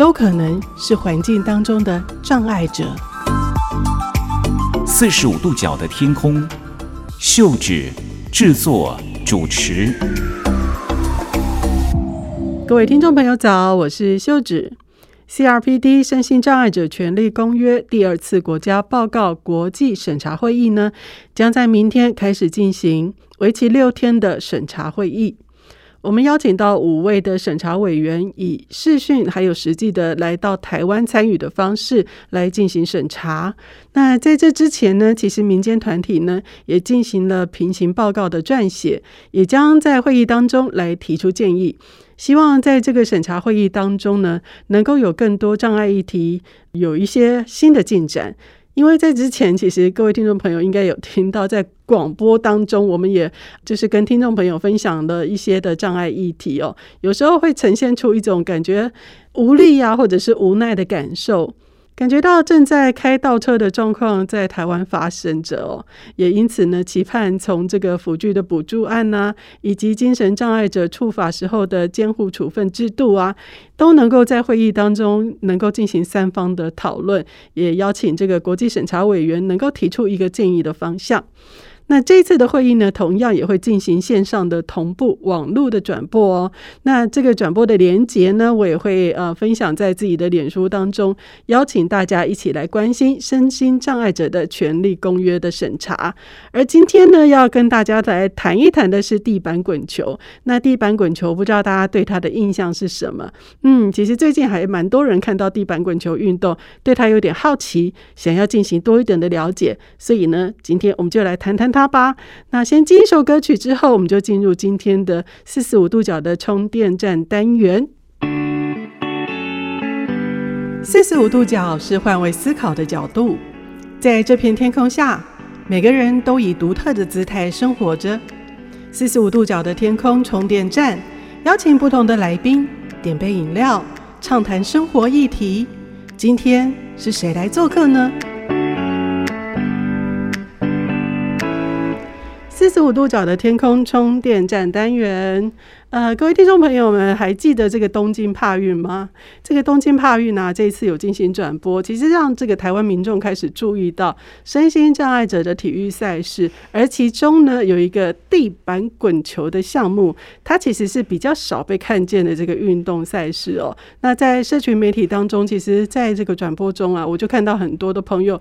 都可能是环境当中的障碍者。四十五度角的天空，秀芷制作主持。各位听众朋友早，我是秀芷。CRPD 身心障碍者权利公约第二次国家报告国际审查会议呢，将在明天开始进行，为期六天的审查会议。我们邀请到五位的审查委员，以视讯还有实际的来到台湾参与的方式来进行审查。那在这之前呢，其实民间团体呢也进行了平行报告的撰写，也将在会议当中来提出建议。希望在这个审查会议当中呢，能够有更多障碍议题有一些新的进展。因为在之前，其实各位听众朋友应该有听到，在广播当中，我们也就是跟听众朋友分享了一些的障碍议题哦，有时候会呈现出一种感觉无力啊，或者是无奈的感受。感觉到正在开倒车的状况在台湾发生着哦，也因此呢，期盼从这个辅具的补助案呐、以及精神障碍者处罚时候的监护处分制度啊，都能够在会议当中能够进行三方的讨论，也邀请这个国际审查委员能够提出一个建议的方向。那这次的会议呢，同样也会进行线上的同步网络的转播哦。那这个转播的连结呢，我也会呃分享在自己的脸书当中，邀请大家一起来关心身心障碍者的权利公约的审查。而今天呢，要跟大家来谈一谈的是地板滚球。那地板滚球，不知道大家对它的印象是什么？嗯，其实最近还蛮多人看到地板滚球运动，对它有点好奇，想要进行多一点的了解。所以呢，今天我们就来谈谈它。吧，那先进一首歌曲之后，我们就进入今天的四十五度角的充电站单元。四十五度角是换位思考的角度，在这片天空下，每个人都以独特的姿态生活着。四十五度角的天空充电站，邀请不同的来宾点杯饮料，畅谈生活议题。今天是谁来做客呢？四十五度角的天空充电站单元，呃，各位听众朋友们，还记得这个东京帕运吗？这个东京帕运呢，这一次有进行转播，其实让这个台湾民众开始注意到身心障碍者的体育赛事，而其中呢，有一个地板滚球的项目，它其实是比较少被看见的这个运动赛事哦。那在社群媒体当中，其实在这个转播中啊，我就看到很多的朋友。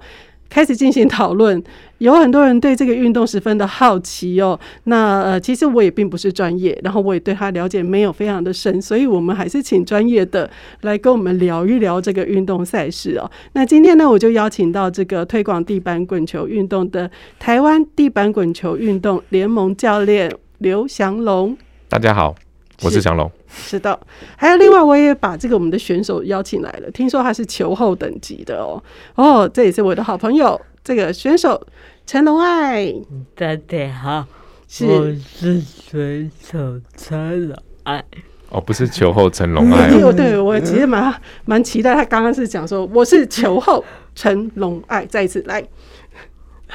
开始进行讨论，有很多人对这个运动十分的好奇哦。那呃，其实我也并不是专业，然后我也对他了解没有非常的深，所以我们还是请专业的来跟我们聊一聊这个运动赛事哦。那今天呢，我就邀请到这个推广地板滚球运动的台湾地板滚球运动联盟教练刘祥龙。大家好。我是祥龙，是的，还有另外，我也把这个我们的选手邀请来了。听说他是球后等级的哦，哦，这也是我的好朋友，这个选手陈龙爱。大家好，是我是选手陈龙爱。哦，不是球后陈龙爱。对，对我其实蛮蛮期待。他刚刚是讲说我是球后陈龙爱，再一次来。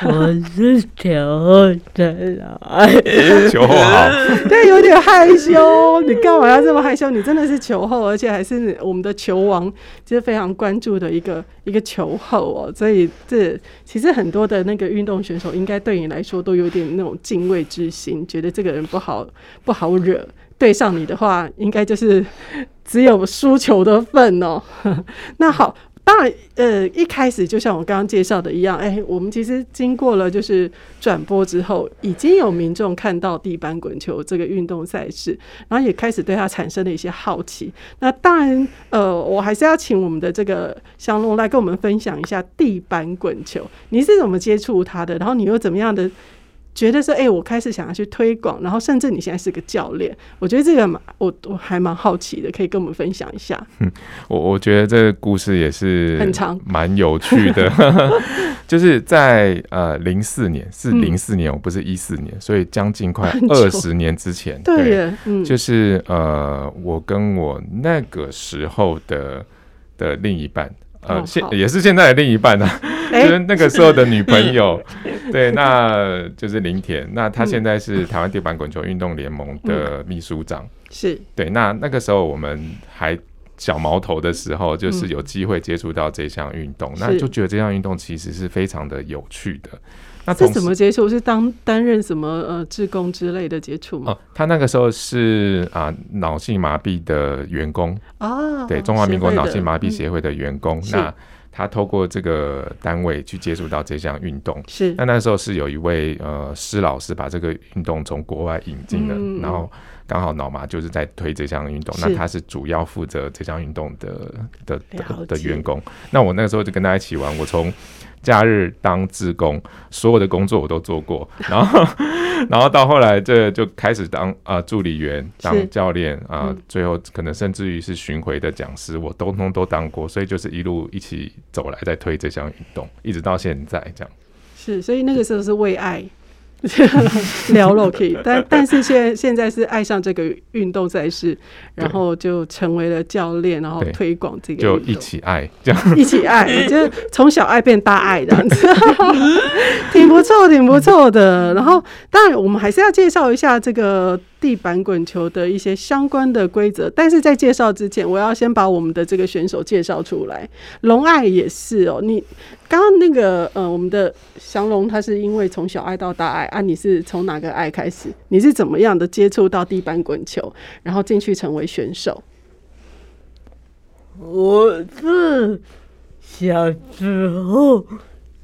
我是球后陈龙爱，球后好，对，有点害羞。你干嘛要这么害羞？你真的是球后，而且还是我们的球王，就是非常关注的一个一个球后哦。所以这其实很多的那个运动选手，应该对你来说都有点那种敬畏之心，觉得这个人不好不好惹，对上你的话，应该就是只有输球的份哦。那好。当然，呃，一开始就像我刚刚介绍的一样，哎、我们其实经过了就是转播之后，已经有民众看到地板滚球这个运动赛事，然后也开始对它产生了一些好奇。那当然，呃，我还是要请我们的这个香龙来跟我们分享一下地板滚球，你是怎么接触它的？然后你又怎么样的觉得说，哎、欸，我开始想要去推广，然后甚至你现在是个教练，我觉得这个蛮，我我还蛮好奇的，可以跟我们分享一下。嗯，我我觉得这个故事也是很长，蛮有趣的。就是在呃零四年，是零四年，我不是一四年，所以将近快二十年之前，对就是呃，我跟我那个时候的的另一半。呃，现也是现在的另一半呢、就是那个时候的女朋友 对，那就是林田。那她现在是台湾地板滚球运动联盟的秘书长，嗯、是对。那那个时候我们还小毛头的时候，就是有机会接触到这项运动，嗯、那就觉得这项运动其实是非常的有趣的。那这怎么接触？是当担任什么呃志工之类的接触吗？哦，他那个时候是啊脑性麻痹的员工啊，对中华民国脑性麻痹协会的员工。嗯、那他透过这个单位去接触到这项运动，是那那时候是有一位呃施老师把这个运动从国外引进了，嗯、然后刚好脑麻就是在推这项运动，那他是主要负责这项运动的的的的员工。那我那个时候就跟他一起玩，我从。假日当志工，所有的工作我都做过，然后，然后到后来这就开始当啊、呃、助理员，当教练啊，呃嗯、最后可能甚至于是巡回的讲师，我通通都当过，所以就是一路一起走来，在推这项运动，一直到现在这样。是，所以那个时候是为爱。聊了可以，但但是现在现在是爱上这个运动赛事，然后就成为了教练，然后推广这个，就一起爱这样，一起爱，就是从小爱变大爱这样子，挺不错，挺不错的。然后当然我们还是要介绍一下这个。地板滚球的一些相关的规则，但是在介绍之前，我要先把我们的这个选手介绍出来。龙爱也是哦，你刚刚那个呃，我们的祥龙他是因为从小爱到大爱啊，你是从哪个爱开始？你是怎么样的接触到地板滚球，然后进去成为选手？我是小时候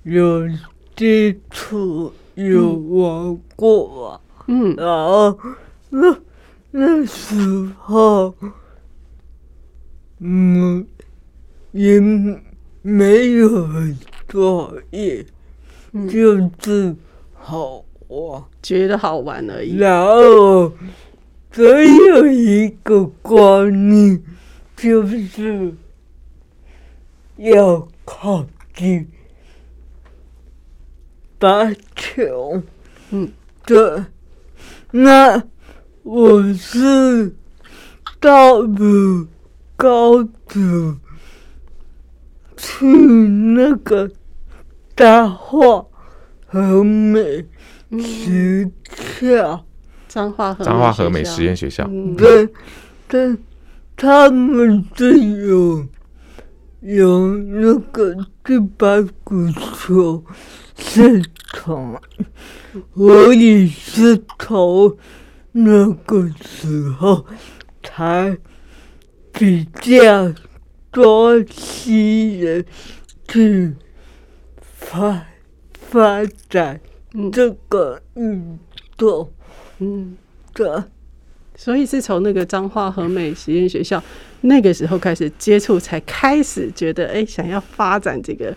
有接触有玩过，嗯，然后。那那时候，嗯，也没有作业，嗯、就是好玩，觉得好玩而已。然后，只有一个观念，就是要靠近打球。嗯，对，那。我是到了高中去那个大化和美学校，彰化和彰化和美实验学校，对，但他们是有有那个地板骨球社团，我也是投。那个时候才比较多新人去发发展这个运动，嗯，对，所以是从那个彰化和美实验学校那个时候开始接触，才开始觉得哎、想要发展这个。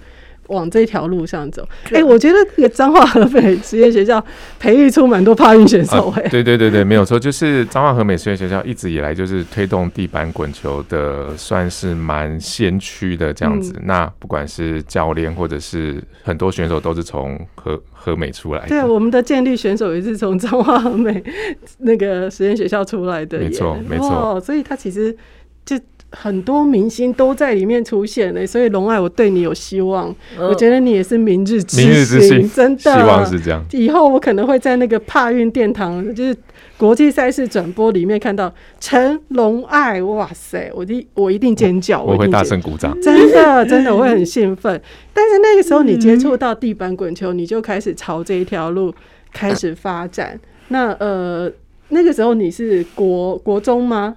往这条路上走，哎、欸，我觉得那个彰化和美实验学校培育出蛮多帕运选手、欸，哎、啊，对对对对，没有错，就是彰化和美实验学校一直以来就是推动地板滚球的，算是蛮先驱的这样子。嗯、那不管是教练或者是很多选手，都是从和和美出来的。对，我们的健力选手也是从彰化和美 那个实验学校出来的，没错没错。所以他其实就。很多明星都在里面出现呢，所以龙爱，我对你有希望。我觉得你也是明日之星，明日之星，真的，希望是这样。以后我可能会在那个帕运殿堂，就是国际赛事转播里面看到陈龙爱，哇塞，我一我一定尖叫，我会大声鼓掌，真的真的我会很兴奋。但是那个时候你接触到地板滚球，你就开始朝这一条路开始发展。那呃，那个时候你是国国中吗？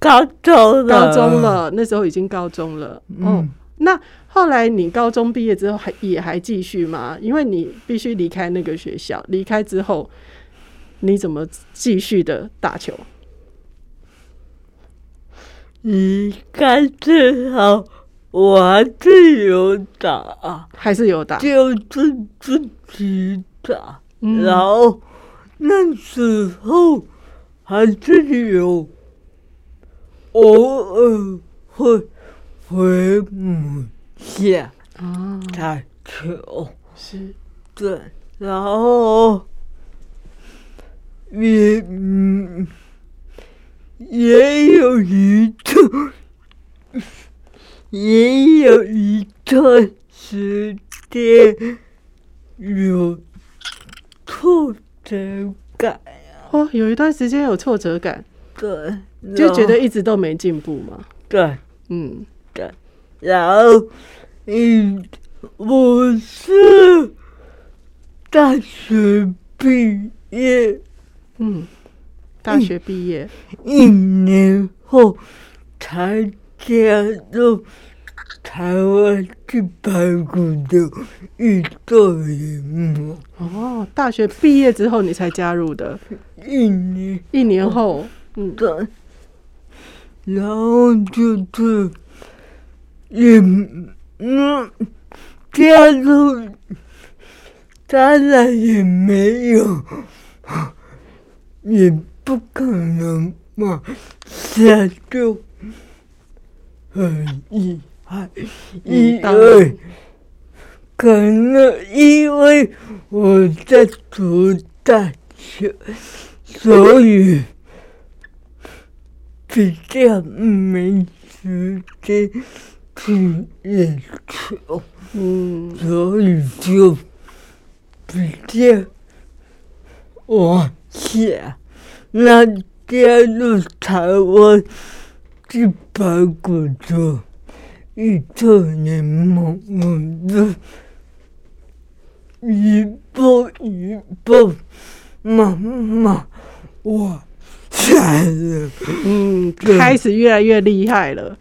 高中了，高中了，那时候已经高中了。嗯、哦，那后来你高中毕业之后还也还继续吗？因为你必须离开那个学校，离开之后你怎么继续的打球？离开之后我还是有打，还是有打，就自自己打。嗯、然后那时候还是有偶尔会回母家啊打球，是，对，然后也嗯也有一段，也有一段时间有。挫折感。哦，有一段时间有挫折感，对，就觉得一直都没进步嘛。对，嗯，对。然后，嗯，我是大学毕业，嗯，大学毕业。一年后才加入。台湾去排骨的运动员哦，大学毕业之后你才加入的，一年。一年后，嗯，对，然后就是也嗯加入，当然也没有，也不可能嘛，这就很易。因为可能因为我在读大学，所以比较没时间去练球，嗯，所以就比较往下，那加入台湾一百个就。一特联盟，我的一步一步慢慢往，嗯，开始越来越厉害了，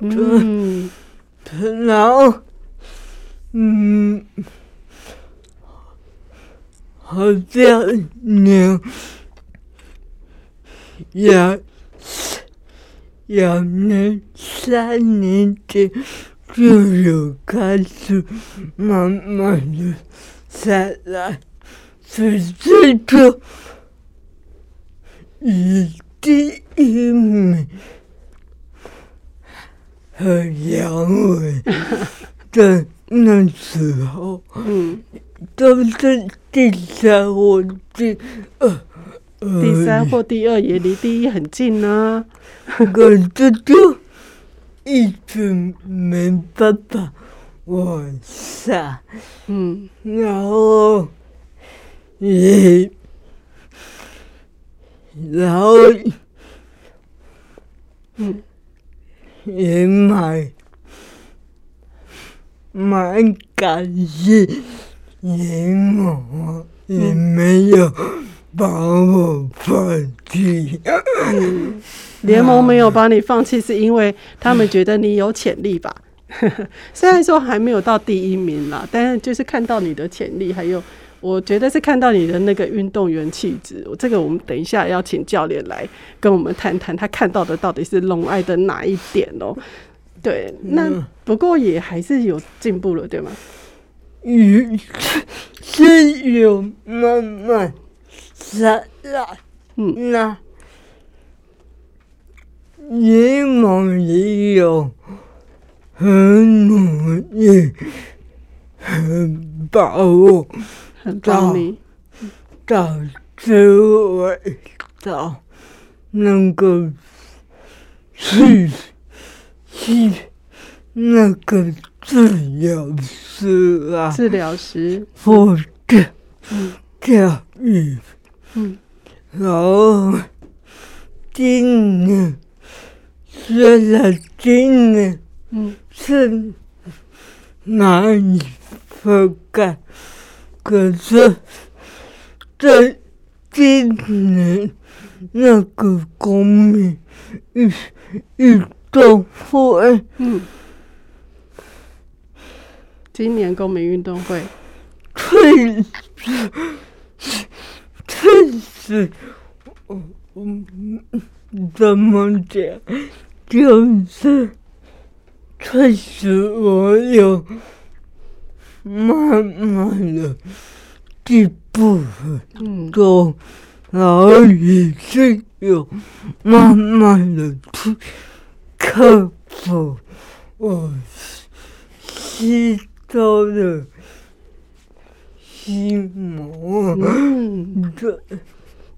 嗯，然后，嗯，好像两两。两年、三年前就有开始慢慢的下来，直至就第一名和杨伟在那时候，嗯，都是第三或第二。第三或第二也离第一很近呢，可是就一直没办法往下，嗯，然后也，然后嗯，也蛮蛮感谢联盟，也没有。把我放弃。联盟没有把你放弃，是因为他们觉得你有潜力吧？虽然说还没有到第一名啦，但是就是看到你的潜力，还有我觉得是看到你的那个运动员气质。这个我们等一下要请教练来跟我们谈谈，他看到的到底是龙爱的哪一点哦？对，那不过也还是有进步了，对吗？嗯，是有慢慢。是啦，嗯，那联盟也有很努力，很把握，很帮你到最后到那个去去那个治疗师啊，治疗师或者教育。嗯，然后今年虽然今年嗯。是难以覆盖，可是在今年那个公民运运动会，嗯，今年公民运动会，对。确实，我我怎么讲？就是确实，我有慢慢的第部分，嗯，都然后也是有慢慢的去克服我吸收的心魔，嗯，对。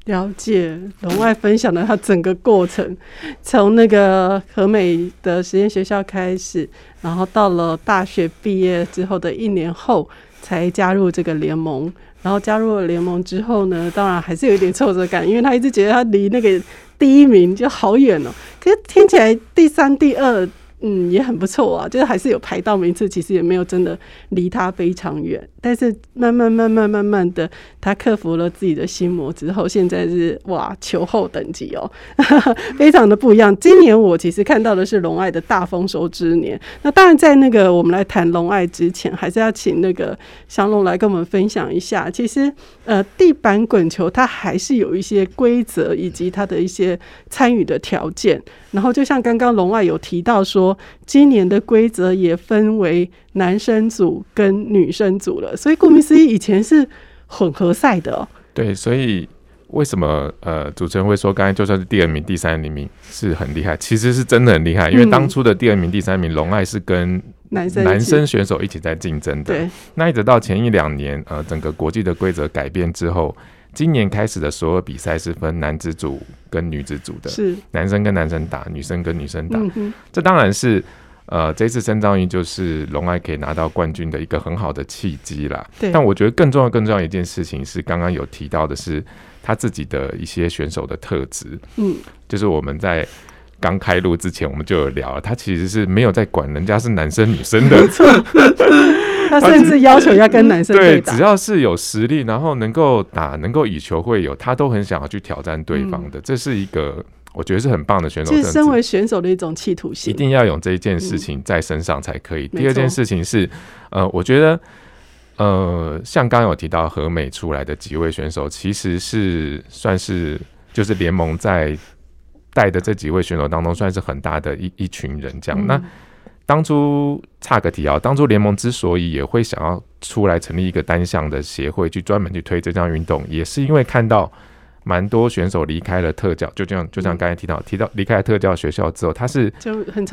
了解，龙爱分享了他整个过程，从那个和美的实验学校开始，然后到了大学毕业之后的一年后才加入这个联盟，然后加入了联盟之后呢，当然还是有一点挫折感，因为他一直觉得他离那个第一名就好远哦，可是听起来第三、第二。嗯，也很不错啊，就是还是有排到名次，其实也没有真的离他非常远。但是慢慢慢慢慢慢的，他克服了自己的心魔之后，现在是哇球后等级哦，非常的不一样。今年我其实看到的是龙爱的大丰收之年。那当然，在那个我们来谈龙爱之前，还是要请那个祥龙来跟我们分享一下。其实呃，地板滚球它还是有一些规则以及它的一些参与的条件。然后就像刚刚龙爱有提到说，今年的规则也分为男生组跟女生组了，所以顾名思义，以前是混合赛的哦。对，所以为什么呃主持人会说刚才就算是第二名、第三名是很厉害，其实是真的很厉害，因为当初的第二名、第三名龙爱是跟男生男生选手一起在竞争的。对，那一直到前一两年呃整个国际的规则改变之后。今年开始的所有比赛是分男子组跟女子组的，是男生跟男生打，女生跟女生打。嗯、这当然是呃，这次深造运就是龙爱可以拿到冠军的一个很好的契机啦。但我觉得更重要、更重要一件事情是，刚刚有提到的是他自己的一些选手的特质。嗯。就是我们在刚开录之前，我们就有聊了，他其实是没有在管人家是男生女生的。他甚至要求要跟男生对打，对，只要是有实力，然后能够打，能够以球会友，他都很想要去挑战对方的。嗯、这是一个我觉得是很棒的选手，是身为选手的一种企图心，一定要有这一件事情在身上才可以。嗯、第二件事情是，呃，我觉得，呃，像刚刚有提到和美出来的几位选手，其实是算是就是联盟在带的这几位选手当中，算是很大的一一群人这样。嗯、那当初差个题啊，当初联盟之所以也会想要出来成立一个单项的协会，去专门去推这项运动，也是因为看到蛮多选手离开了特教，就这样，就像刚才提到提到离开了特教学校之后，他是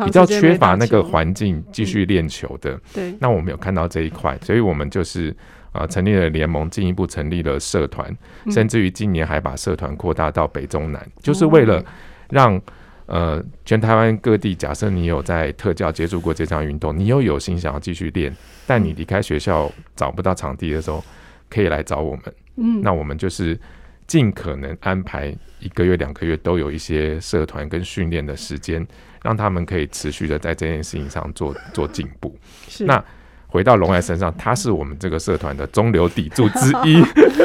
比较缺乏那个环境继续练球的。对，那我们有看到这一块，所以我们就是啊成立了联盟，进一步成立了社团，甚至于今年还把社团扩大到北中南，就是为了让。呃，全台湾各地，假设你有在特教接触过这项运动，你又有心想要继续练，但你离开学校找不到场地的时候，可以来找我们。嗯，那我们就是尽可能安排一个月、两个月都有一些社团跟训练的时间，让他们可以持续的在这件事情上做做进步。是。那回到龙爱身上，他是我们这个社团的中流砥柱之一。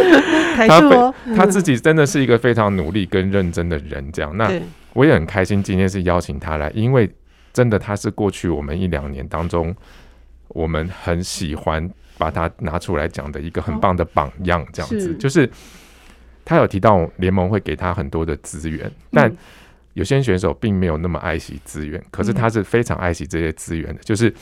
他非他自己真的是一个非常努力跟认真的人，这样那。我也很开心，今天是邀请他来，因为真的他是过去我们一两年当中，我们很喜欢把他拿出来讲的一个很棒的榜样，这样子。是就是他有提到联盟会给他很多的资源，但有些选手并没有那么爱惜资源，可是他是非常爱惜这些资源的。就是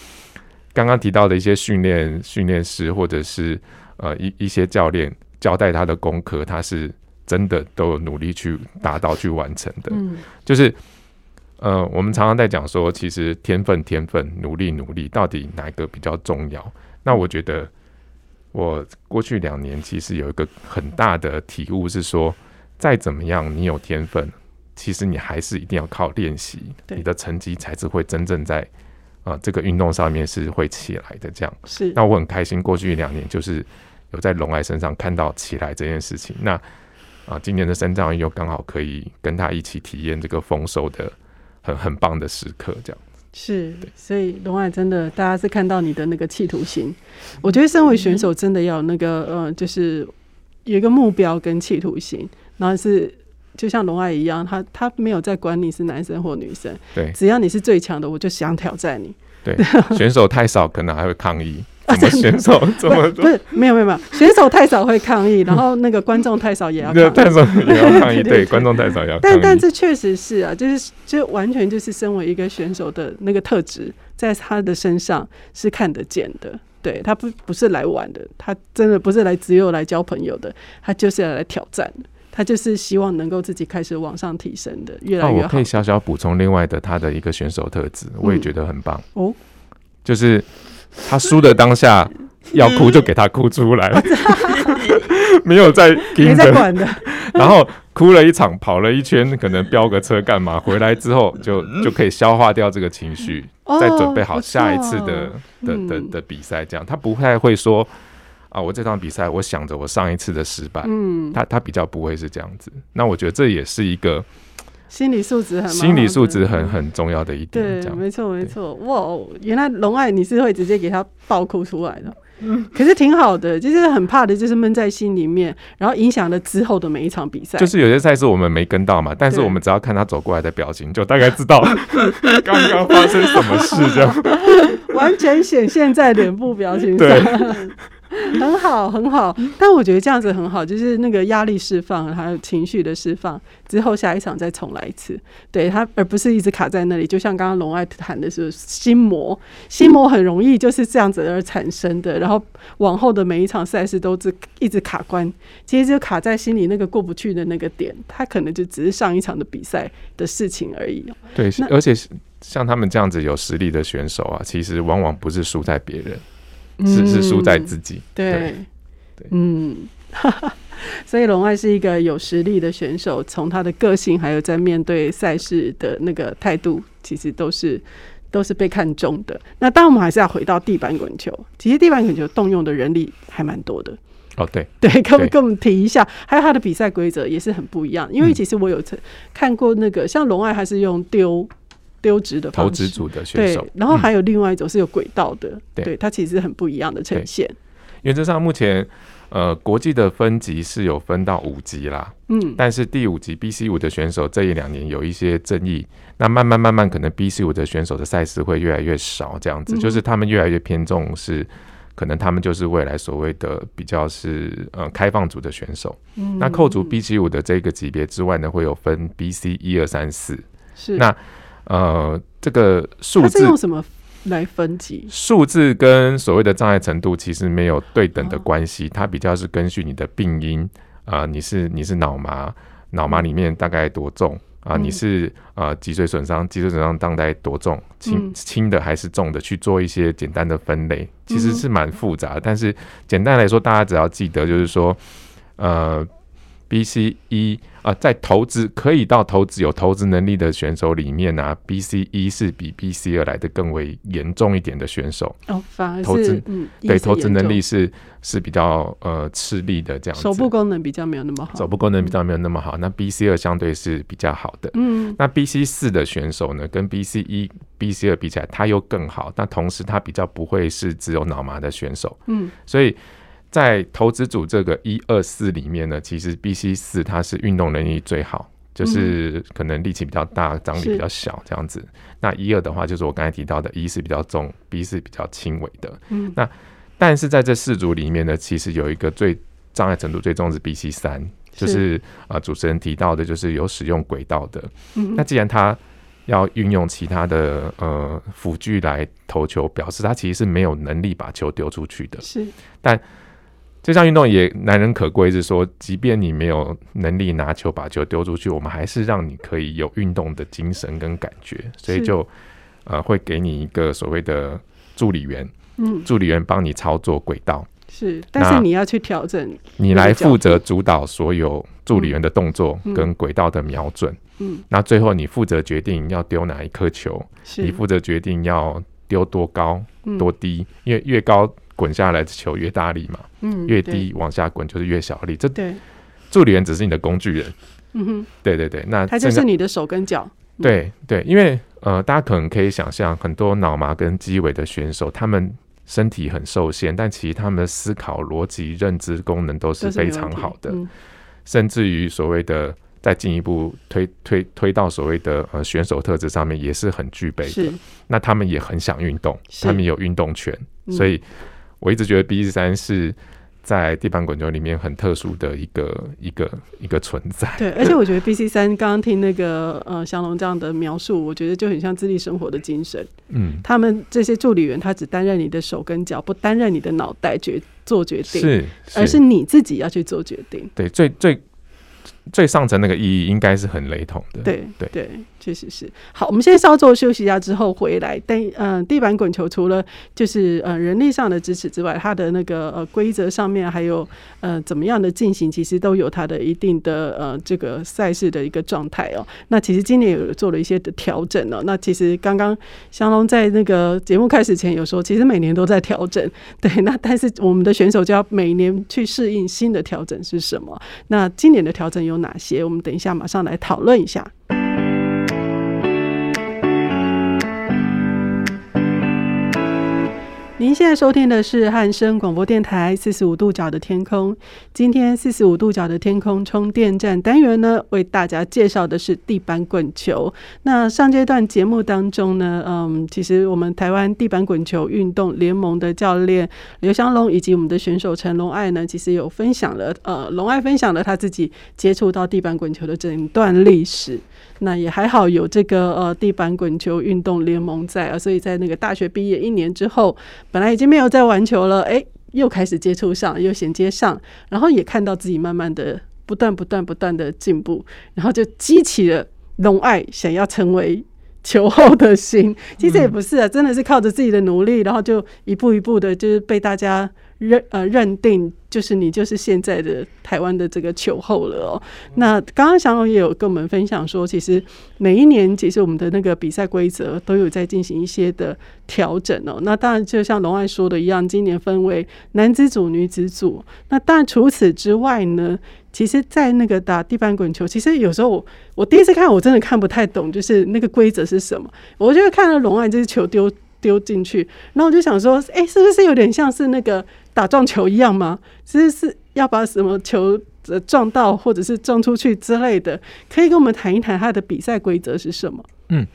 刚刚提到的一些训练训练师，或者是呃一一些教练交代他的功课，他是。真的都有努力去达到去完成的，嗯，就是，呃，我们常常在讲说，其实天分、天分，努力、努力，到底哪一个比较重要？那我觉得，我过去两年其实有一个很大的体悟是说，再怎么样，你有天分，其实你还是一定要靠练习，你的成绩才是会真正在啊、呃、这个运动上面是会起来的。这样是。那我很开心，过去两年就是有在龙爱身上看到起来这件事情。那啊，今年的三藏又刚好可以跟他一起体验这个丰收的很很棒的时刻，这样是，所以龙爱真的，大家是看到你的那个企图心。我觉得身为选手，真的要那个呃，就是有一个目标跟企图心，然后是就像龙爱一样，他他没有在管你是男生或女生，对，只要你是最强的，我就想挑战你。对，选手太少，可能还会抗议。啊，选手？这么？多不是没有没有没有，选手太少会抗议，然后那个观众太少也要抗议，太少也要抗议，对，观众太少也要抗议。但但这确实是啊，就是就完全就是身为一个选手的那个特质，在他的身上是看得见的。对，他不不是来玩的，他真的不是来只有来交朋友的，他就是要来挑战的，他就是希望能够自己开始往上提升的，越来越好。哦，我可以小小补充另外的他的一个选手特质，我也觉得很棒，嗯、哦，就是他输的当下要哭就给他哭出来，没有在听着管的，然后。哭了一场，跑了一圈，可能飙个车干嘛？回来之后就就可以消化掉这个情绪，哦、再准备好下一次的、哦、的的的比赛。这样，他不太会说啊，我这场比赛，我想着我上一次的失败。嗯，他他比较不会是这样子。那我觉得这也是一个心理素质很心理素质很很重要的一点。对，没错没错。哇，原来龙爱你是会直接给他爆哭出来的。嗯，可是挺好的，就是很怕的，就是闷在心里面，然后影响了之后的每一场比赛。就是有些赛事我们没跟到嘛，但是我们只要看他走过来的表情，就大概知道 刚刚发生什么事，这样 完全显现在脸部表情上。对 很好，很好，但我觉得这样子很好，就是那个压力释放，还有情绪的释放之后，下一场再重来一次，对他，而不是一直卡在那里。就像刚刚龙爱谈的是心魔，心魔很容易就是这样子而产生的，然后往后的每一场赛事都是一直卡关，其实就卡在心里那个过不去的那个点，他可能就只是上一场的比赛的事情而已。对，而且像他们这样子有实力的选手啊，其实往往不是输在别人。是是输在自己，对，对，嗯，所以龙爱是一个有实力的选手，从他的个性还有在面对赛事的那个态度，其实都是都是被看中的。那当然，我们还是要回到地板滚球，其实地板滚球动用的人力还蛮多的。哦，对，对，可不可以跟我们提一下？还有他的比赛规则也是很不一样，因为其实我有看过那个像龙爱，还是用丢。丢掷的投掷组的选手，对，然后还有另外一种是有轨道的，嗯、对，它其实很不一样的呈现。原则上，目前呃国际的分级是有分到五级啦，嗯，但是第五级 BC 五的选手这一两年有一些争议，那慢慢慢慢可能 BC 五的选手的赛事会越来越少，这样子，嗯、就是他们越来越偏重是可能他们就是未来所谓的比较是呃开放组的选手，嗯，那扣除 BC 五的这个级别之外呢，会有分 BC 一二三四，是。那。呃，这个数字用什么来分级？数字跟所谓的障碍程度其实没有对等的关系，哦、它比较是根据你的病因啊、呃，你是你是脑麻，脑麻里面大概多重啊、呃？你是呃脊髓损伤，脊髓损伤大概多重？轻轻的还是重的？去做一些简单的分类，其实是蛮复杂的。但是简单来说，大家只要记得就是说，呃。B C 一啊，在投资可以到投资有投资能力的选手里面呢、啊，B C 一是比 B C 二来的更为严重一点的选手。哦，反而是投资嗯，对，投资能力是是比较呃吃力的这样子。手部功能比较没有那么好。手部功能比较没有那么好，那 B C 二相对是比较好的。嗯，那 B C 四的选手呢，跟 B C 一、B C 二比起来，他又更好。但同时，他比较不会是只有脑麻的选手。嗯，所以。在投资组这个一二四里面呢，其实 B C 四它是运动能力最好，就是可能力气比较大，张力比较小这样子。是那一二的话，就是我刚才提到的，一是比较重，B 是比较轻微的。嗯，那但是在这四组里面呢，其实有一个最障碍程度最重是 B C 三，就是啊、呃、主持人提到的，就是有使用轨道的。嗯，那既然他要运用其他的呃辅具来投球，表示他其实是没有能力把球丢出去的。是，但这项运动也难能可贵，是说，即便你没有能力拿球把球丢出去，我们还是让你可以有运动的精神跟感觉，所以就呃会给你一个所谓的助理员，嗯，助理员帮你操作轨道，是，但是你要去调整，你来负责主导所有助理员的动作跟轨道的瞄准，嗯，那最后你负责决定要丢哪一颗球，你负责决定要丢多高多低，因为越高。滚下来的球越大力嘛，嗯，越低往下滚就是越小力。这对。助理员只是你的工具人，嗯哼，对对对，那他就是你的手跟脚。对对，因为呃，大家可能可以想象，很多脑麻跟肌萎的选手，他们身体很受限，但其实他们的思考、逻辑、认知功能都是非常好的，嗯、甚至于所谓的再进一步推推推到所谓的呃选手特质上面，也是很具备的。那他们也很想运动，他们有运动权，嗯、所以。我一直觉得 B 三是在地板滚球里面很特殊的一个一个一个存在。对，而且我觉得 BC 三刚刚听那个呃祥龙这样的描述，我觉得就很像自立生活的精神。嗯，他们这些助理员，他只担任你的手跟脚，不担任你的脑袋决做决定，是，是，而是你自己要去做决定。对，最最。最上层那个意义应该是很雷同的，对对对，确实是。好，我们先稍作休息一下，之后回来。但嗯、呃，地板滚球除了就是呃人力上的支持之外，它的那个呃规则上面还有呃怎么样的进行，其实都有它的一定的呃这个赛事的一个状态哦。那其实今年有做了一些的调整哦。那其实刚刚祥龙在那个节目开始前有说，其实每年都在调整。对，那但是我们的选手就要每年去适应新的调整是什么？那今年的调整有。有哪些？我们等一下马上来讨论一下。您现在收听的是汉声广播电台四十五度角的天空。今天四十五度角的天空充电站单元呢，为大家介绍的是地板滚球。那上阶段节目当中呢，嗯，其实我们台湾地板滚球运动联盟的教练刘祥龙以及我们的选手陈龙爱呢，其实有分享了，呃，龙爱分享了他自己接触到地板滚球的整段历史。那也还好，有这个呃地板滚球运动联盟在啊，所以在那个大学毕业一年之后，本来已经没有在玩球了，哎，又开始接触上，又衔接上，然后也看到自己慢慢的不断不断不断的进步，然后就激起了龙爱想要成为 球后的心。其实也不是啊，真的是靠着自己的努力，然后就一步一步的，就是被大家。认呃认定就是你就是现在的台湾的这个球后了哦。那刚刚祥龙也有跟我们分享说，其实每一年其实我们的那个比赛规则都有在进行一些的调整哦。那当然就像龙爱说的一样，今年分为男子组、女子组。那当然除此之外呢，其实，在那个打地板滚球，其实有时候我我第一次看我真的看不太懂，就是那个规则是什么。我就看到龙爱这只球丢丢进去，然后我就想说，哎，是不是有点像是那个？打撞球一样吗？其实是要把什么球撞到，或者是撞出去之类的，可以跟我们谈一谈它的比赛规则是什么？嗯，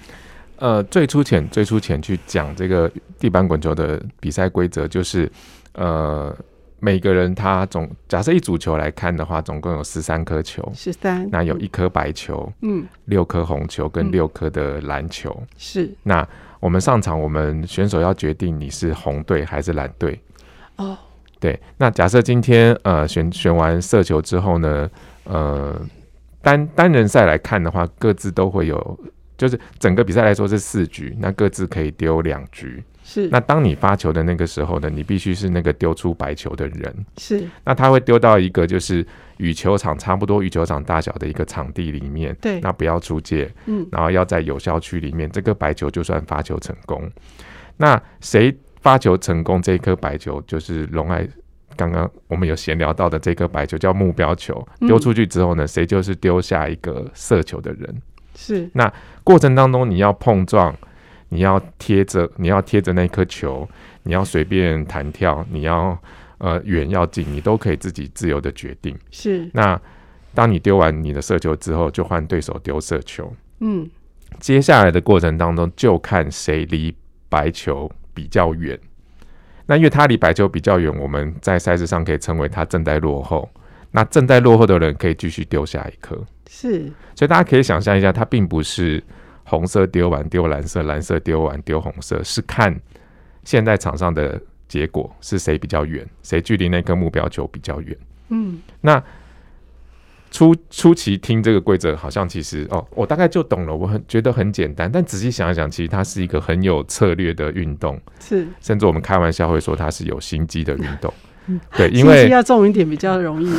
呃，最粗浅、最粗浅去讲这个地板滚球的比赛规则，就是呃，每个人他总假设一组球来看的话，总共有十三颗球，十三，那有一颗白球，嗯，六颗红球跟六颗的蓝球，嗯、是。那我们上场，我们选手要决定你是红队还是蓝队哦。对，那假设今天呃选选完射球之后呢，呃单单人赛来看的话，各自都会有，就是整个比赛来说是四局，那各自可以丢两局。是，那当你发球的那个时候呢，你必须是那个丢出白球的人。是，那他会丢到一个就是与球场差不多与球场大小的一个场地里面。对，那不要出界，嗯，然后要在有效区里面，这个白球就算发球成功。那谁？发球成功，这一颗白球就是龙爱刚刚我们有闲聊到的这颗白球叫目标球，丢出去之后呢，谁就是丢下一个射球的人。是，那过程当中你要碰撞，你要贴着，你要贴着那颗球，你要随便弹跳，你要呃远要近，你都可以自己自由的决定。是，那当你丢完你的射球之后，就换对手丢射球。嗯，接下来的过程当中就看谁离白球比较远，那因为他离白球比较远，我们在赛事上可以称为他正在落后。那正在落后的人可以继续丢下一颗，是。所以大家可以想象一下，他并不是红色丢完丢蓝色，蓝色丢完丢红色，是看现在场上的结果是谁比较远，谁距离那颗目标球比较远。嗯，那。初初期听这个规则，好像其实哦，我大概就懂了。我很觉得很简单，但仔细想一想，其实它是一个很有策略的运动。是，甚至我们开玩笑会说它是有心机的运动。对，因为要重一点比较容易。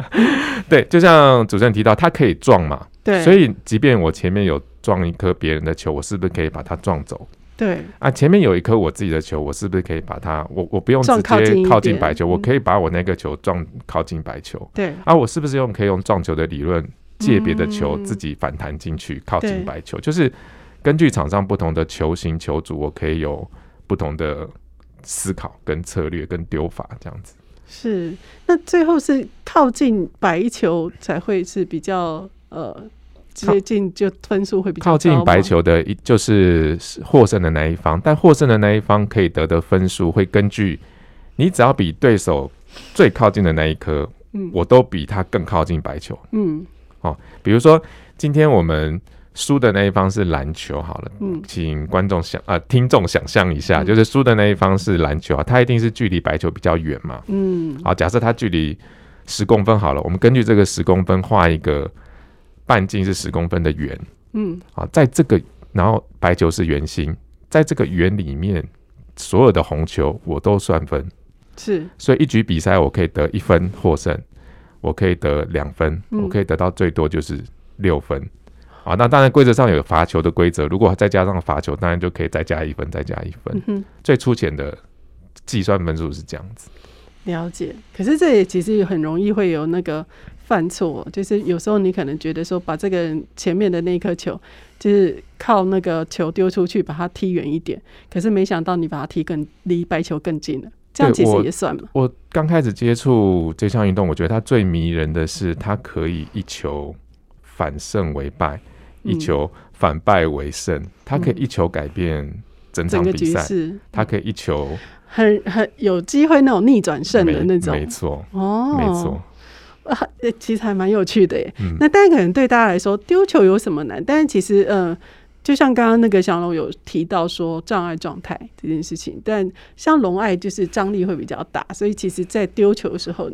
对，就像主持人提到，它可以撞嘛。对，所以即便我前面有撞一颗别人的球，我是不是可以把它撞走？对啊，前面有一颗我自己的球，我是不是可以把它？我我不用直接靠近白球，我可以把我那个球撞靠近白球。对啊，我是不是用可以用撞球的理论借别的球自己反弹进去靠近白球？就是根据场上不同的球型球组，我可以有不同的思考跟策略跟丢法这样子。是，那最后是靠近白球才会是比较呃。接近就分数会比较，靠近白球的一就是获胜的那一方，但获胜的那一方可以得的分数会根据你只要比对手最靠近的那一颗，嗯，我都比他更靠近白球，嗯，哦，比如说今天我们输的那一方是篮球，好了，嗯，请观众想啊、呃，听众想象一下，嗯、就是输的那一方是篮球啊，他一定是距离白球比较远嘛，嗯，好，假设他距离十公分好了，我们根据这个十公分画一个半径是十公分的圆，嗯，啊，在这个然后白球是圆心，在这个圆里面。所有的红球我都算分，是，所以一局比赛我可以得一分获胜，我可以得两分，嗯，我可以得到最多就是六分，啊，那当然规则上有罚球的规则，如果再加上罚球，当然就可以再加一分，再加一分。嗯，最粗浅的计算分数是这样子。了解，可是这也其实很容易会有那个犯错，就是有时候你可能觉得说把这个前面的那颗球。就是靠那个球丢出去，把它踢远一点。可是没想到你把它踢更离白球更近了，这样其实也算嘛。我刚开始接触这项运动，我觉得它最迷人的是，它可以一球反胜为败，嗯、一球反败为胜。它可以一球改变整场比赛，它可以一球很很有机会那种逆转胜的那种。没错，哦，没错。啊，其实还蛮有趣的耶。嗯、那当然可能对大家来说，丢球有什么难？但是其实，嗯，就像刚刚那个祥龙有提到说障碍状态这件事情，但像龙爱就是张力会比较大，所以其实在丢球的时候，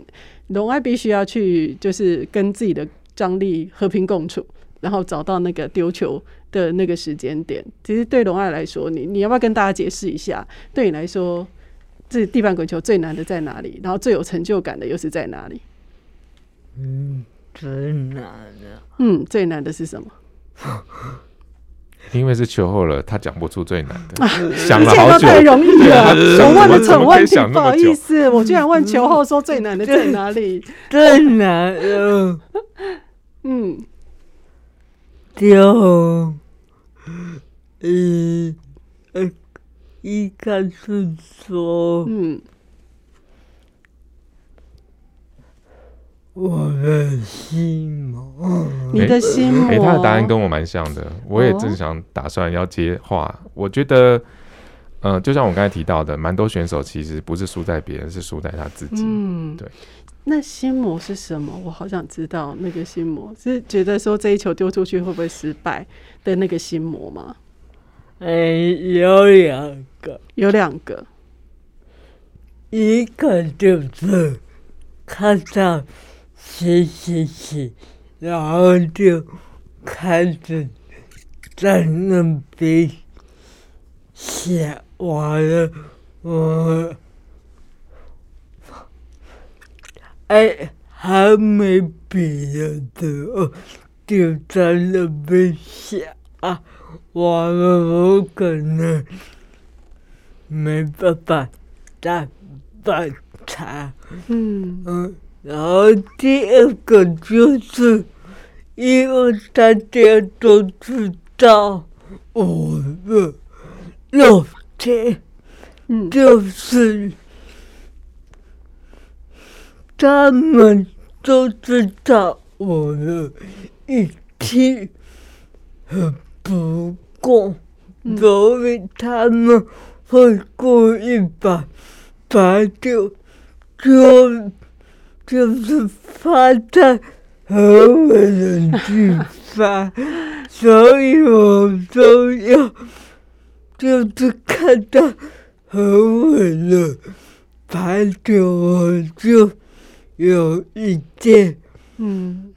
龙爱必须要去就是跟自己的张力和平共处，然后找到那个丢球的那个时间点。其实对龙爱来说，你你要不要跟大家解释一下？对你来说，这地板滚球最难的在哪里？然后最有成就感的又是在哪里？嗯，最难的。嗯，最难的是什么？因为是球后了，他讲不出最难的。想了好久，太容易了。我问了蠢问题，不好意思，我居然问球后说最难的在哪里？最难的，嗯，丢，嗯，应该是说，嗯。我的心魔，你的心魔，哎，他的答案跟我蛮像的。我也正想打算要接话。我觉得，呃，就像我刚才提到的，蛮多选手其实不是输在别人，是输在他自己。嗯，对。那心魔是什么？我好想知道。那个心魔是觉得说这一球丢出去会不会失败的那个心魔吗？哎，有两个，有两个，一个就是看到。写写写，然后就开始在那边写完了，我哎还没毕业的时候，就在那边写啊，完了我可能没办法再发财，嗯嗯。然后第二个就是，因为大家都知道我的肉体，就是他们都知道我的力气很不够，所以他们会故意把把就就。就是发在很稳的地方，所以我都要就是看到很稳的排球，我就有一点，嗯，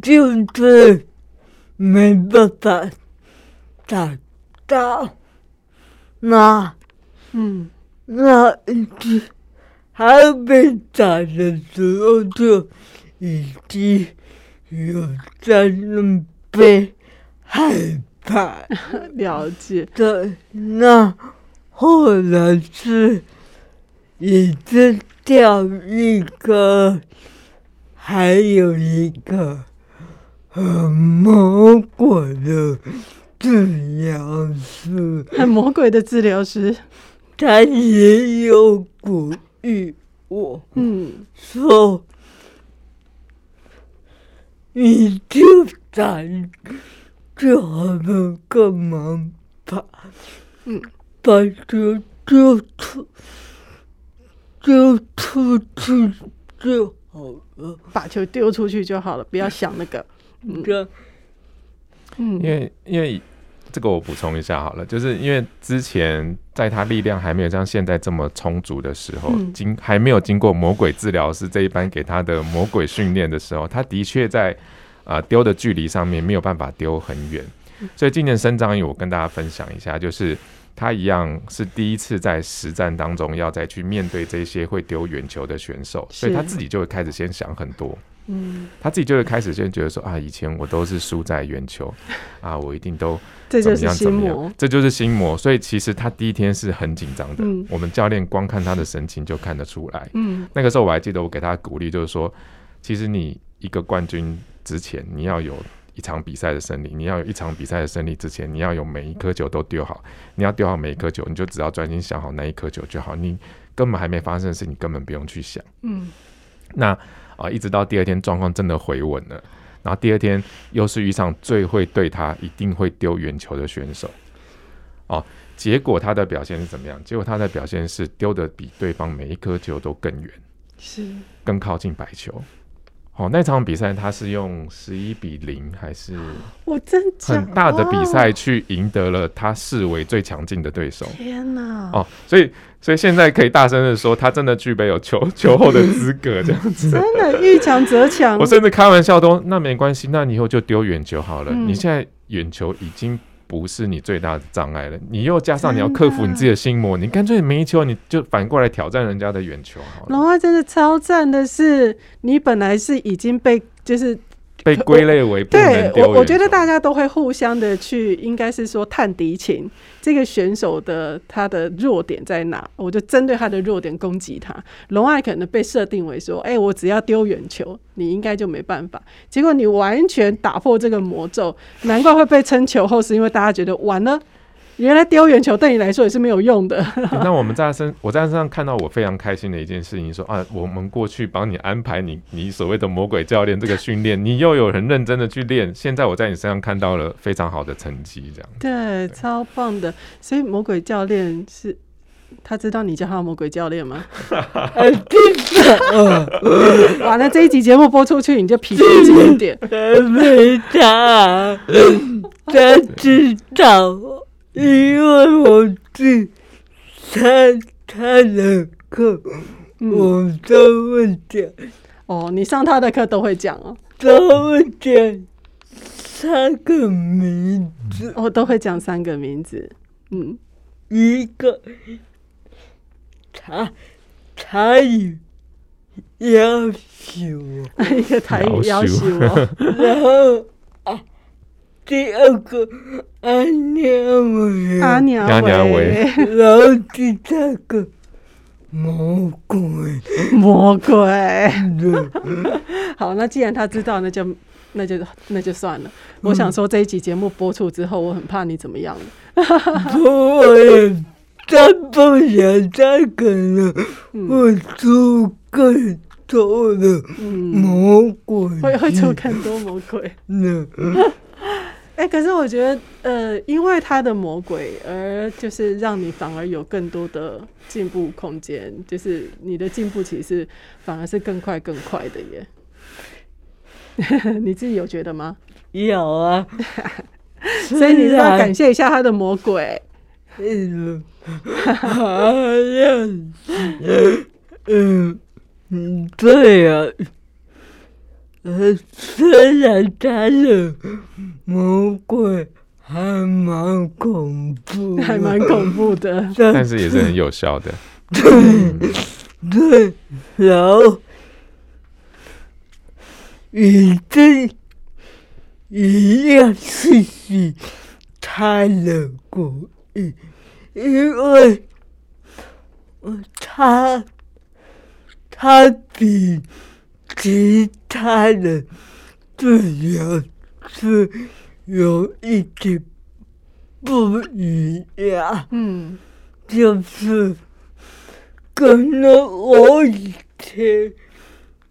就是没办法找到那，嗯，那一只。还没打的时候就已经有在那边害怕，了解。对，那后来是已经掉一个，还有一个很魔鬼的治疗师，很魔鬼的治疗师，他也有过。与我嗯。说，你就在这儿干嘛吧？嗯，把球丢出丢出去就好了，把球丢出去就好了，不要想那个。嗯，嗯，因为因为这个我补充一下好了，就是因为之前在他力量还没有像现在这么充足的时候，嗯、经还没有经过魔鬼治疗师这一班给他的魔鬼训练的时候，他的确在啊丢的距离上面没有办法丢很远。所以今年身障役，我跟大家分享一下，就是他一样是第一次在实战当中要再去面对这些会丢远球的选手，所以他自己就会开始先想很多，嗯，他自己就会开始先觉得说啊，以前我都是输在圆球，啊，我一定都怎么样怎么样，这就是心魔。所以其实他第一天是很紧张的，我们教练光看他的神情就看得出来，嗯，那个时候我还记得我给他鼓励，就是说，其实你一个冠军之前你要有。一场比赛的胜利，你要有一场比赛的胜利之前，你要有每一颗球都丢好。你要丢好每一颗球，你就只要专心想好那一颗球就好。你根本还没发生的事，你根本不用去想。嗯，那啊，一直到第二天状况真的回稳了，然后第二天又是遇上最会对他一定会丢圆球的选手。哦，结果他的表现是怎么样？结果他的表现是丢的比对方每一颗球都更远，是更靠近白球。哦，那场比赛他是用十一比零，还是我真很大的比赛去赢得了他视为最强劲的对手。天哪！哦，所以所以现在可以大声的说，他真的具备有球球后的资格，这样子。真的遇强则强。我甚至开玩笑都，那没关系，那你以后就丢远球好了。嗯、你现在远球已经。不是你最大的障碍了，你又加上你要克服你自己的心魔，你干脆没球，你就反过来挑战人家的远球好了。龙爱真的超赞的是，你本来是已经被就是。被归类为不能丢。我我觉得大家都会互相的去，应该是说探敌情。这个选手的他的弱点在哪？我就针对他的弱点攻击他。龙爱可能被设定为说，哎、欸，我只要丢远球，你应该就没办法。结果你完全打破这个魔咒，难怪会被称球后，是因为大家觉得完了。原来丢远球对你来说也是没有用的。那我们在身，我在身上看到我非常开心的一件事情，说啊，我们过去帮你安排你你所谓的魔鬼教练这个训练，你又有很认真的去练，现在我在你身上看到了非常好的成绩，这样。对，对超棒的。所以魔鬼教练是，他知道你叫他魔鬼教练吗？完了，这一集节目播出去，你就皮皮一点。没他，他知道。因为我去上他的课，我都会讲。哦，你上他的课都会讲哦，都会讲三个名字。哦，都会讲三个名字。嗯，一个台台语要求我，一个台语要求我，然后。第二个阿娘伟，阿娘伟，然后第三个魔鬼，魔鬼。好，那既然他知道，那就那就那就算了。我想说，这一集节目播出之后，我很怕你怎么样。了。我也真不想再跟了，我出更多的魔鬼，会会出更多魔鬼。哎、欸，可是我觉得，呃，因为他的魔鬼，而就是让你反而有更多的进步空间，就是你的进步其实反而是更快更快的耶。你自己有觉得吗？有啊，所以你要感谢一下他的魔鬼。嗯，嗯嗯，对呀、啊。呃，虽然他的魔鬼还蛮恐怖，还蛮恐怖的，但是也是很有效的。对，对，然后一定一样谢谢他的鼓励，因为他他比。其他的治疗是有一点不一样，嗯，就是可能我以前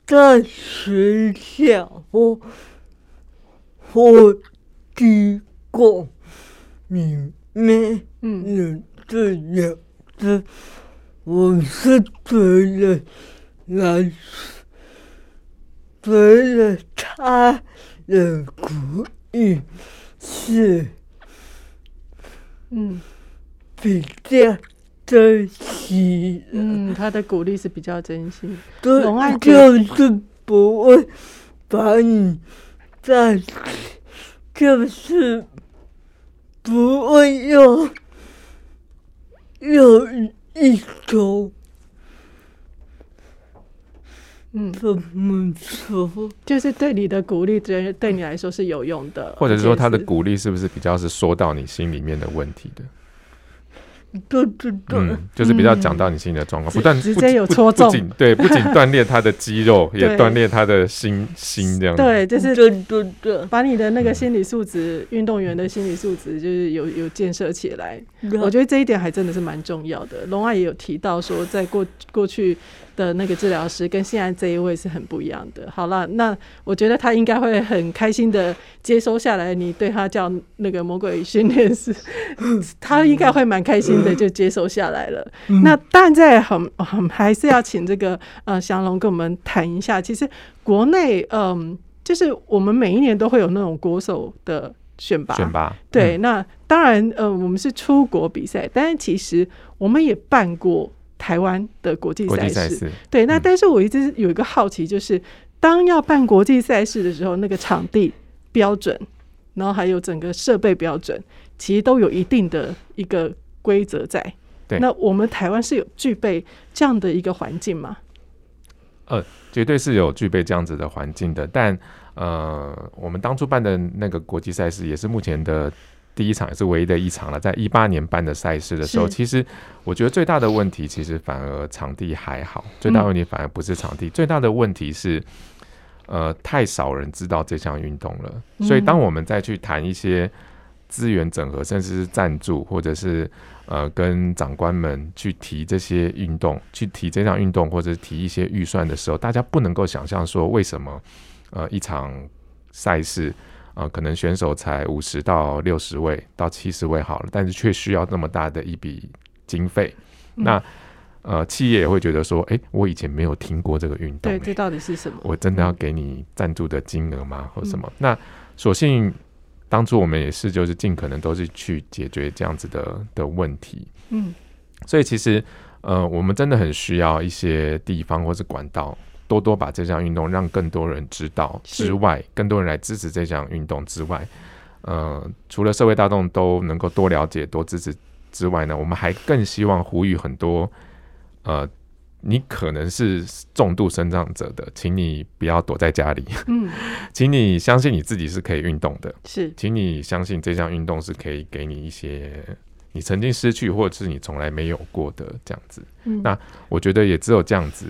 在学校或或机构里面，嗯，治疗是我是觉得来觉得他的鼓励是，嗯，比较珍惜。嗯，他的鼓励是比较珍惜。对，就是不会把你在，就是不会用用一种。嗯，怎么说？就是对你的鼓励，对对你来说是有用的，或者是说他的鼓励是不是比较是说到你心里面的问题的？对对对，嗯，就是比较讲到你心里的状况，不断直接有戳中，对，不仅 锻炼他的肌肉，也锻炼他的心心这样。对，就是对对对，把你的那个心理素质，运动员的心理素质，就是有有建设起来。我觉得这一点还真的是蛮重要的。龙爱也有提到说，在过过去。的那个治疗师跟现在这一位是很不一样的。好了，那我觉得他应该会很开心的接收下来。你对他叫那个魔鬼训练师，他应该会蛮开心的就接收下来了。那但在很很还是要请这个呃祥龙跟我们谈一下。其实国内嗯，就是我们每一年都会有那种国手的选拔，选拔对。那当然呃，我们是出国比赛，但是其实我们也办过。台湾的国际赛事，对，那但是我一直有一个好奇，就是、嗯、当要办国际赛事的时候，那个场地标准，然后还有整个设备标准，其实都有一定的一个规则在。对，那我们台湾是有具备这样的一个环境吗？呃，绝对是有具备这样子的环境的，但呃，我们当初办的那个国际赛事也是目前的。第一场也是唯一的一场了，在一八年办的赛事的时候，其实我觉得最大的问题其实反而场地还好，最大问题反而不是场地，最大的问题是，呃，太少人知道这项运动了。所以当我们再去谈一些资源整合，甚至是赞助，或者是呃跟长官们去提这些运动，去提这项运动，或者是提一些预算的时候，大家不能够想象说为什么呃一场赛事。啊、呃，可能选手才五十到六十位到七十位好了，但是却需要那么大的一笔经费。嗯、那呃，企业也会觉得说，哎、欸，我以前没有听过这个运动、欸，对，这到底是什么？我真的要给你赞助的金额吗？或什么？嗯、那索性当初我们也是，就是尽可能都是去解决这样子的的问题。嗯，所以其实呃，我们真的很需要一些地方或是管道。多多把这项运动让更多人知道之外，更多人来支持这项运动之外，呃，除了社会大众都能够多了解、多支持之外呢，我们还更希望呼吁很多，呃，你可能是重度生长者的，请你不要躲在家里，嗯，请你相信你自己是可以运动的，是，请你相信这项运动是可以给你一些你曾经失去或者是你从来没有过的这样子。嗯，那我觉得也只有这样子。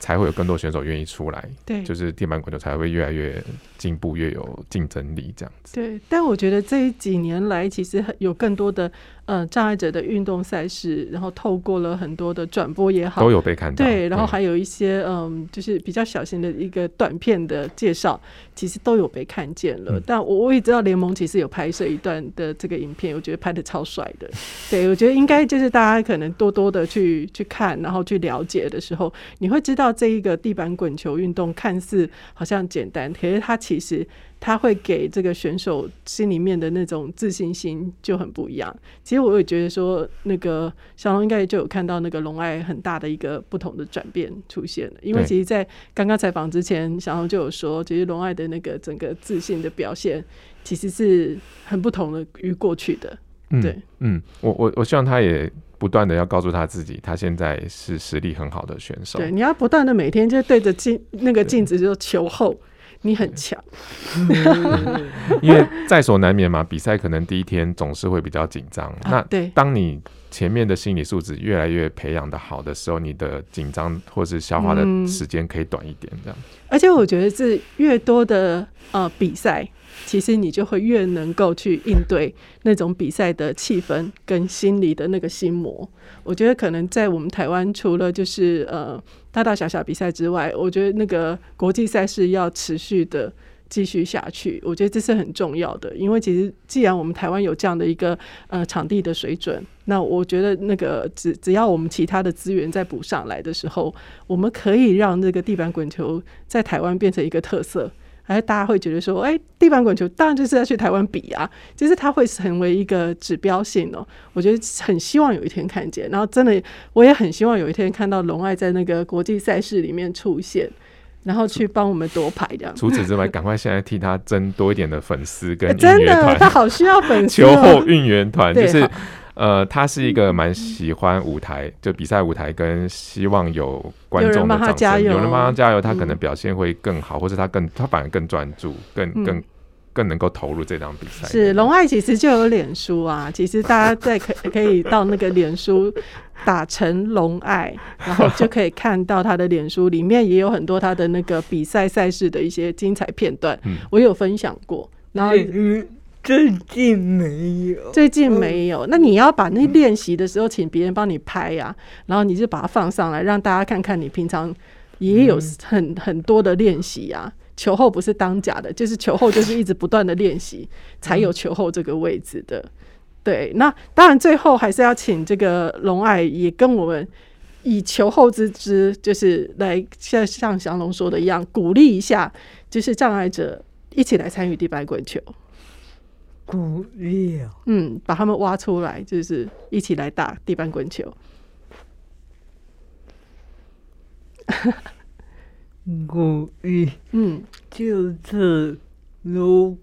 才会有更多选手愿意出来，对，就是地板滚球才会越来越进步，越有竞争力这样子。对，但我觉得这几年来，其实有更多的呃障碍者的运动赛事，然后透过了很多的转播也好，都有被看到。对，然后还有一些嗯、呃，就是比较小型的一个短片的介绍，其实都有被看见了。嗯、但我我也知道联盟其实有拍摄一段的这个影片，我觉得拍的超帅的。对，我觉得应该就是大家可能多多的去去看，然后去了解的时候，你会知道。这一个地板滚球运动看似好像简单，可是它其实它会给这个选手心里面的那种自信心就很不一样。其实我也觉得说，那个小龙应该就有看到那个龙爱很大的一个不同的转变出现了。因为其实，在刚刚采访之前，小龙就有说，其实龙爱的那个整个自信的表现，其实是很不同的于过去的。对，嗯，嗯，我我我希望他也。不断的要告诉他自己，他现在是实力很好的选手。对，你要不断的每天就对着镜那个镜子就求后，你很强。因为在所难免嘛，比赛可能第一天总是会比较紧张。啊、那对，当你前面的心理素质越来越培养的好的时候，你的紧张或是消化的时间可以短一点，这样、嗯。而且我觉得是越多的呃比赛。其实你就会越能够去应对那种比赛的气氛跟心理的那个心魔。我觉得可能在我们台湾，除了就是呃大大小小比赛之外，我觉得那个国际赛事要持续的继续下去。我觉得这是很重要的，因为其实既然我们台湾有这样的一个呃场地的水准，那我觉得那个只只要我们其他的资源再补上来的时候，我们可以让那个地板滚球在台湾变成一个特色。哎，大家会觉得说，哎，地板滚球当然就是要去台湾比啊，就是它会成为一个指标性哦。我觉得很希望有一天看见，然后真的我也很希望有一天看到龙爱在那个国际赛事里面出现，然后去帮我们夺牌这样。除此之外，赶快现在替他争多一点的粉丝跟真的，他好需要粉丝。球后运援团就是。呃，他是一个蛮喜欢舞台，就比赛舞台，跟希望有观众的掌声，有人帮他加油，有人帮他加油，他可能表现会更好，嗯、或者他更他反而更专注，更更更能够投入这场比赛。是龙爱其实就有脸书啊，其实大家在可 可以到那个脸书打成龙爱，然后就可以看到他的脸书里面也有很多他的那个比赛赛事的一些精彩片段，嗯、我有分享过，然后。嗯最近没有，最近没有。那你要把那练习的时候，请别人帮你拍呀、啊，然后你就把它放上来，让大家看看你平常也有很很多的练习呀。球后不是当假的，就是球后就是一直不断的练习，才有球后这个位置的。对，那当然最后还是要请这个龙爱也跟我们以球后之姿，就是来像像祥龙说的一样，鼓励一下，就是障碍者一起来参与地板滚球。鼓励，嗯，把他们挖出来，就是一起来打地板滚球。鼓励，嗯，就是如，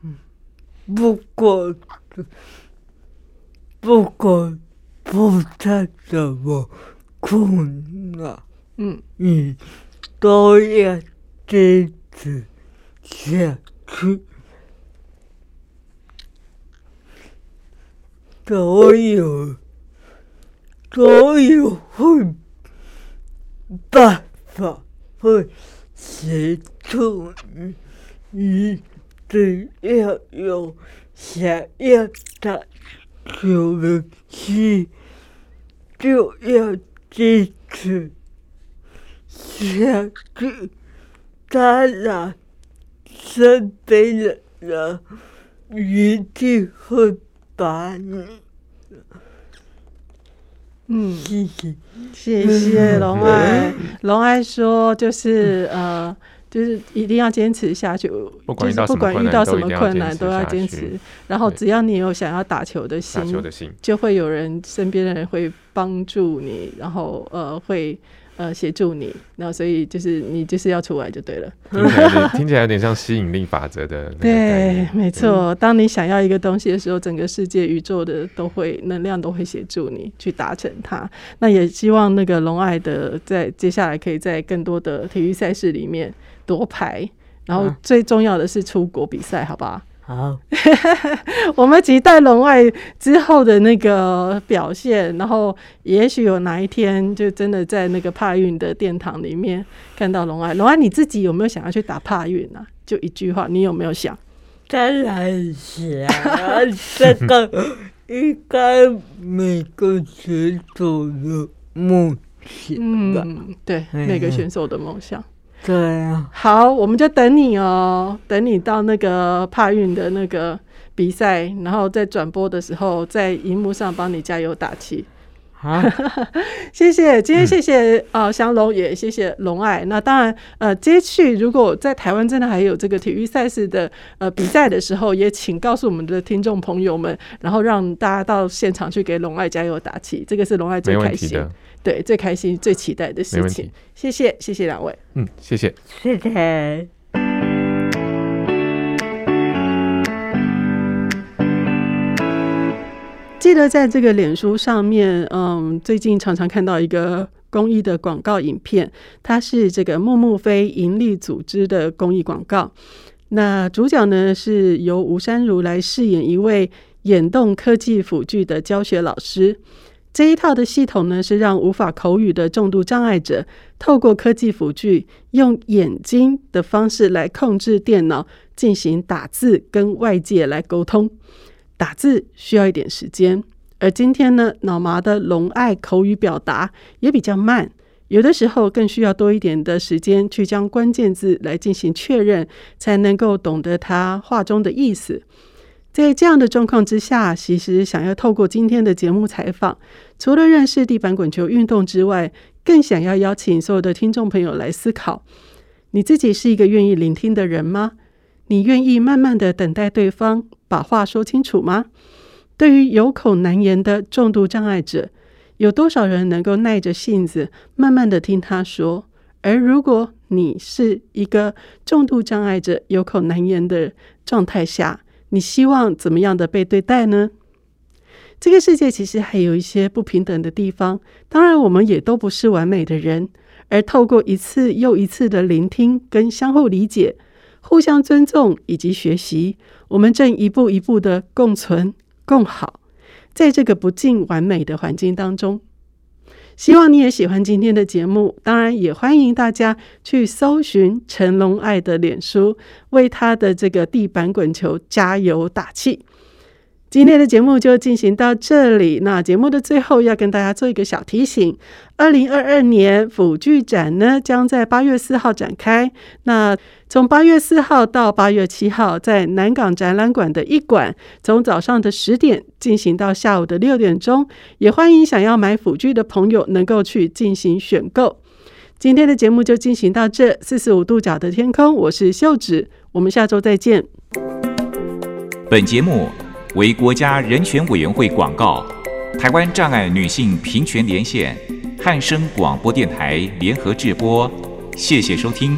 嗯，不管不管不再怎么困难，嗯，你都要坚持下去。所有，所有会办法会协助你，你只要有想要打球的心，就要坚持下去。当然，身边的人一定会。嗯，谢谢，龙爱。龙爱说，就是呃，就是一定要坚持下去，就是不管遇到什么困难都要坚持。然后只要你有想要打球的心，就会有人身边的人会帮助你，然后呃会。呃，协助你，那所以就是你就是要出来就对了。听起来 听起来有点像吸引力法则的。对，没错。嗯、当你想要一个东西的时候，整个世界、宇宙的都会能量都会协助你去达成它。那也希望那个龙爱的在接下来可以在更多的体育赛事里面夺牌，然后最重要的是出国比赛，好不好？好，我们期待龙爱之后的那个表现，然后也许有哪一天就真的在那个帕运的殿堂里面看到龙爱。龙爱你自己有没有想要去打帕运啊？就一句话，你有没有想？当然想，这个应该每个选手的梦想吧？嗯，对，每个选手的梦想。对啊，好，我们就等你哦，等你到那个帕运的那个比赛，然后在转播的时候，在荧幕上帮你加油打气。好，谢谢，今天谢谢啊祥龙，也谢谢龙爱。那当然，呃，接续如果在台湾真的还有这个体育赛事的呃比赛的时候，也请告诉我们的听众朋友们，然后让大家到现场去给龙爱加油打气。这个是龙爱最开心。对，最开心、最期待的事情。谢谢，谢谢两位。嗯，谢谢，谢谢。记得在这个脸书上面，嗯，最近常常看到一个公益的广告影片，它是这个木木非营利组织的公益广告。那主角呢，是由吴珊如来饰演一位眼动科技辅具的教学老师。这一套的系统呢，是让无法口语的重度障碍者，透过科技辅具，用眼睛的方式来控制电脑，进行打字跟外界来沟通。打字需要一点时间，而今天呢，脑麻的龙爱口语表达也比较慢，有的时候更需要多一点的时间去将关键字来进行确认，才能够懂得他话中的意思。在这样的状况之下，其实想要透过今天的节目采访，除了认识地板滚球运动之外，更想要邀请所有的听众朋友来思考：你自己是一个愿意聆听的人吗？你愿意慢慢的等待对方把话说清楚吗？对于有口难言的重度障碍者，有多少人能够耐着性子，慢慢的听他说？而如果你是一个重度障碍者，有口难言的状态下，你希望怎么样的被对待呢？这个世界其实还有一些不平等的地方，当然我们也都不是完美的人。而透过一次又一次的聆听跟相互理解、互相尊重以及学习，我们正一步一步的共存共好。在这个不尽完美的环境当中，希望你也喜欢今天的节目。当然，也欢迎大家去搜寻成龙爱的脸书，为他的这个地板滚球加油打气。今天的节目就进行到这里。那节目的最后要跟大家做一个小提醒：二零二二年辅具展呢，将在八月四号展开。那从八月四号到八月七号，在南港展览馆的一馆，从早上的十点进行到下午的六点钟。也欢迎想要买辅具的朋友能够去进行选购。今天的节目就进行到这。四十五度角的天空，我是秀子，我们下周再见。本节目。为国家人权委员会广告，台湾障碍女性平权连线，汉声广播电台联合制播，谢谢收听。